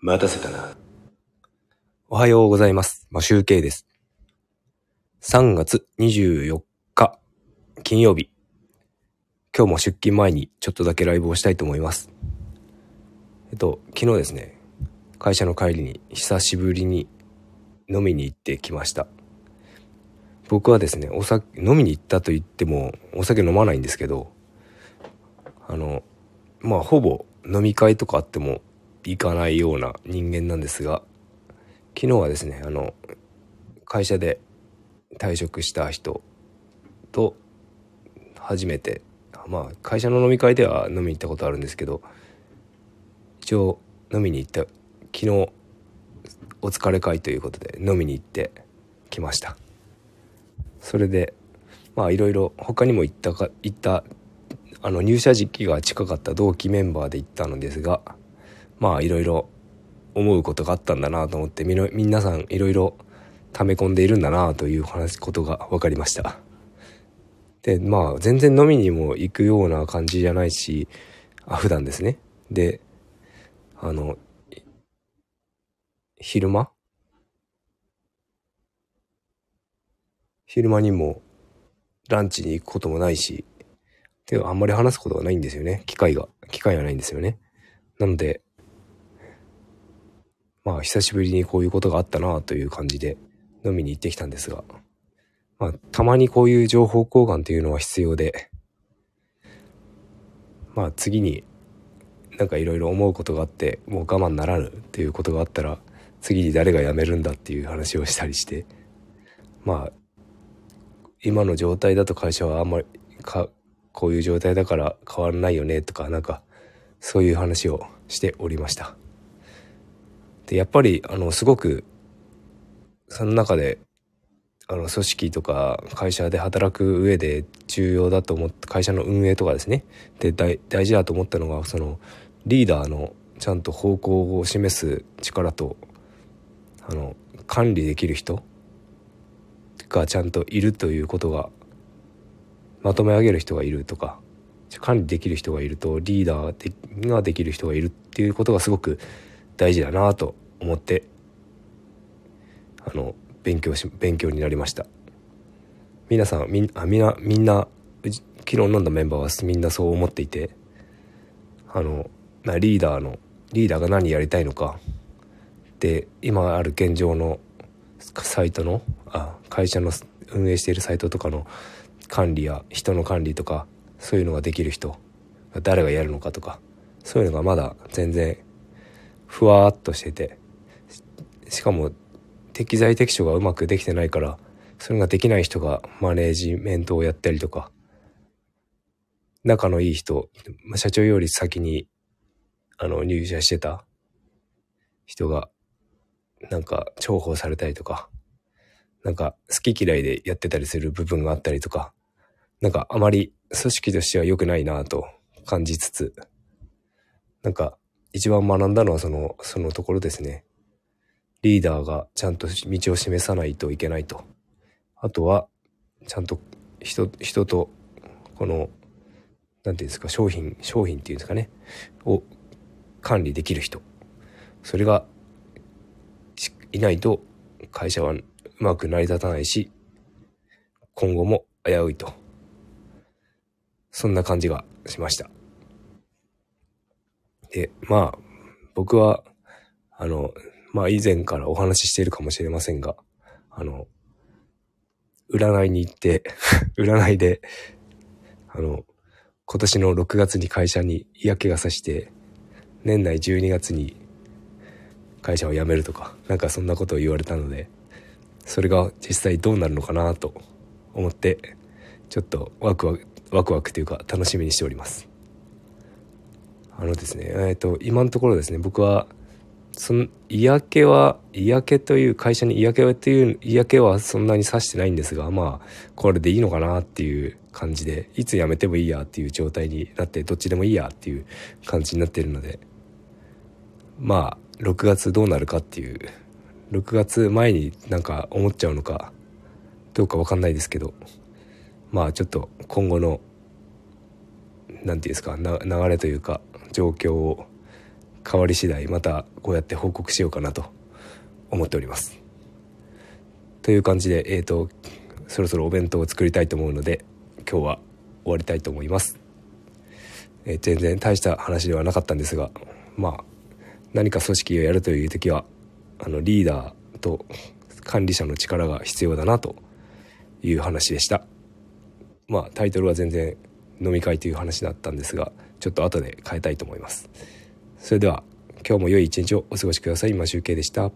待たせたな。おはようございます。まあ、集計です。3月24日、金曜日。今日も出勤前にちょっとだけライブをしたいと思います。えっと、昨日ですね、会社の帰りに久しぶりに飲みに行ってきました。僕はですね、お酒、飲みに行ったと言っても、お酒飲まないんですけど、あの、まあ、ほぼ飲み会とかあっても行かないような人間なんですが、昨日はですねあの会社で退職した人と初めてまあ会社の飲み会では飲みに行ったことあるんですけど一応飲みに行った昨日お疲れ会ということで飲みに行ってきました。それでまあいろいろ他にも行ったか行ったあの入社時期が近かった同期メンバーで行ったのですがまあいろいろ思うことがあったんだなと思ってみの皆さんいろいろ溜め込んでいるんだなという話ことが分かりました。でまあ全然飲みにも行くような感じじゃないしあ普段ですね。であの昼間？昼間にもランチに行くこともないしであんまり話すことがないんですよね。機会が機会がないんですよね。なのでまあ久しぶりにこういうことがあったなという感じで飲みに行ってきたんですが、まあたまにこういう情報交換というのは必要で、まあ次になんかいろいろ思うことがあってもう我慢ならぬっていうことがあったら次に誰が辞めるんだっていう話をしたりして、まあ今の状態だと会社はあんまりかこういう状態だから変わらないよねとかなんかそういう話をしておりました。でやっぱりあのすごくその中であの組織とか会社で働く上で重要だと思って会社の運営とかですね。で大事だと思ったのがそのリーダーのちゃんと方向を示す力とあの管理できる人がちゃんといるということがまとめ上げる人がいるとか管理できる人がいるとリーダーができる人がいるっていうことがすごく大事だなと思ってあの勉強し勉強になりました。皆さんみんあみんなみんな昨日飲んだメンバーはみんなそう思っていてあのなリーダーのリーダーが何やりたいのかで今ある現状のサイトのあ会社の運営しているサイトとかの管理や人の管理とかそういうのができる人誰がやるのかとかそういうのがまだ全然ふわーっとしてて。しかも適材適所がうまくできてないからそれができない人がマネージメントをやったりとか仲のいい人社長より先にあの入社してた人がなんか重宝されたりとかなんか好き嫌いでやってたりする部分があったりとかなんかあまり組織としては良くないなぁと感じつつなんか一番学んだのはその、そのところですね。リーダーがちゃんと道を示さないといけないと。あとは、ちゃんと人、人と、この、なんていうんですか、商品、商品っていうんですかね、を管理できる人。それが、いないと会社はうまく成り立たないし、今後も危ういと。そんな感じがしました。で、まあ、僕は、あの、まあ以前からお話ししているかもしれませんが、あの、占いに行って、占いで、あの、今年の6月に会社に嫌気がさして、年内12月に会社を辞めるとか、なんかそんなことを言われたので、それが実際どうなるのかなと思って、ちょっとワクワク、ワクワクというか楽しみにしております。あのですね、えー、と今のところですね僕はその嫌気は嫌気という会社に嫌気はっていう嫌気はそんなに指してないんですがまあこれでいいのかなっていう感じでいつ辞めてもいいやっていう状態になってどっちでもいいやっていう感じになってるのでまあ6月どうなるかっていう6月前になんか思っちゃうのかどうか分かんないですけどまあちょっと今後の何て言うんですか流れというか状況を変わり次第またこうやって報告しようかなと思っております。という感じでえっ、ー、とそろそろお弁当を作りたいと思うので今日は終わりたいと思います、えー、全然大した話ではなかったんですがまあ何か組織をやるという時はあのリーダーと管理者の力が必要だなという話でした。まあタイトルは全然飲み会という話だったんですがちょっと後で変えたいと思います。それでは今日も良い一日をお過ごしください。今集計でした。